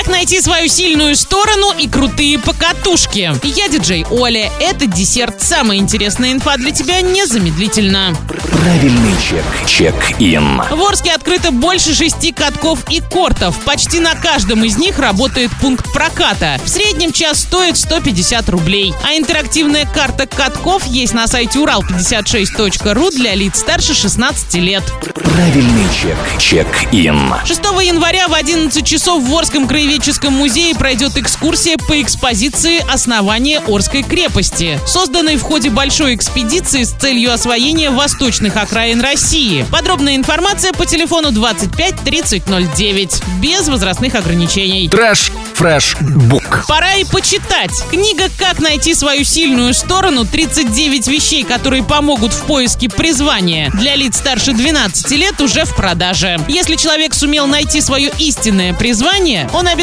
Как найти свою сильную сторону и крутые покатушки. Я диджей Оля. Это десерт. Самая интересная инфа для тебя незамедлительно. Правильный чек. Чек-ин. В Орске открыто больше шести катков и кортов. Почти на каждом из них работает пункт проката. В среднем час стоит 150 рублей. А интерактивная карта катков есть на сайте урал56.ру для лиц старше 16 лет. Правильный чек. Check-in. 6 января в 11 часов в Орском краеведческом музее пройдет экскурсия по экспозиции «Основание Орской крепости», созданной в ходе большой экспедиции с целью освоения восточных окраин России. Подробная информация по телефону 25 30 09, без возрастных ограничений. Fresh. Fresh. Book. Пора и почитать. Книга «Как найти свою сильную сторону. 39 вещей, которые помогут в поиске призвания» для лиц старше 12 лет уже в продаже. Если человек сумел найти свое истинное призвание, он обязательно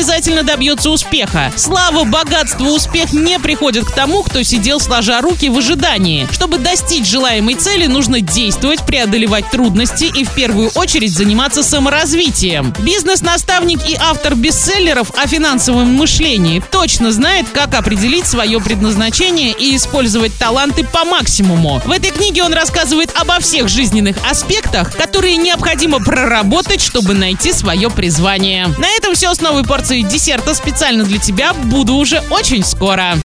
добьется успеха. Слава, богатство, успех не приходят к тому, кто сидел сложа руки в ожидании. Чтобы достичь желаемой цели, нужно действовать, преодолевать трудности и в первую очередь заниматься саморазвитием. Бизнес-наставник и автор бестселлеров о финансовом мышлении точно знает, как определить свое предназначение и использовать таланты по максимуму. В этой книге он рассказывает обо всех жизненных аспектах, которые необходимо проработать, чтобы найти свое призвание. На этом все с новой порцией десерта специально для тебя. Буду уже очень скоро.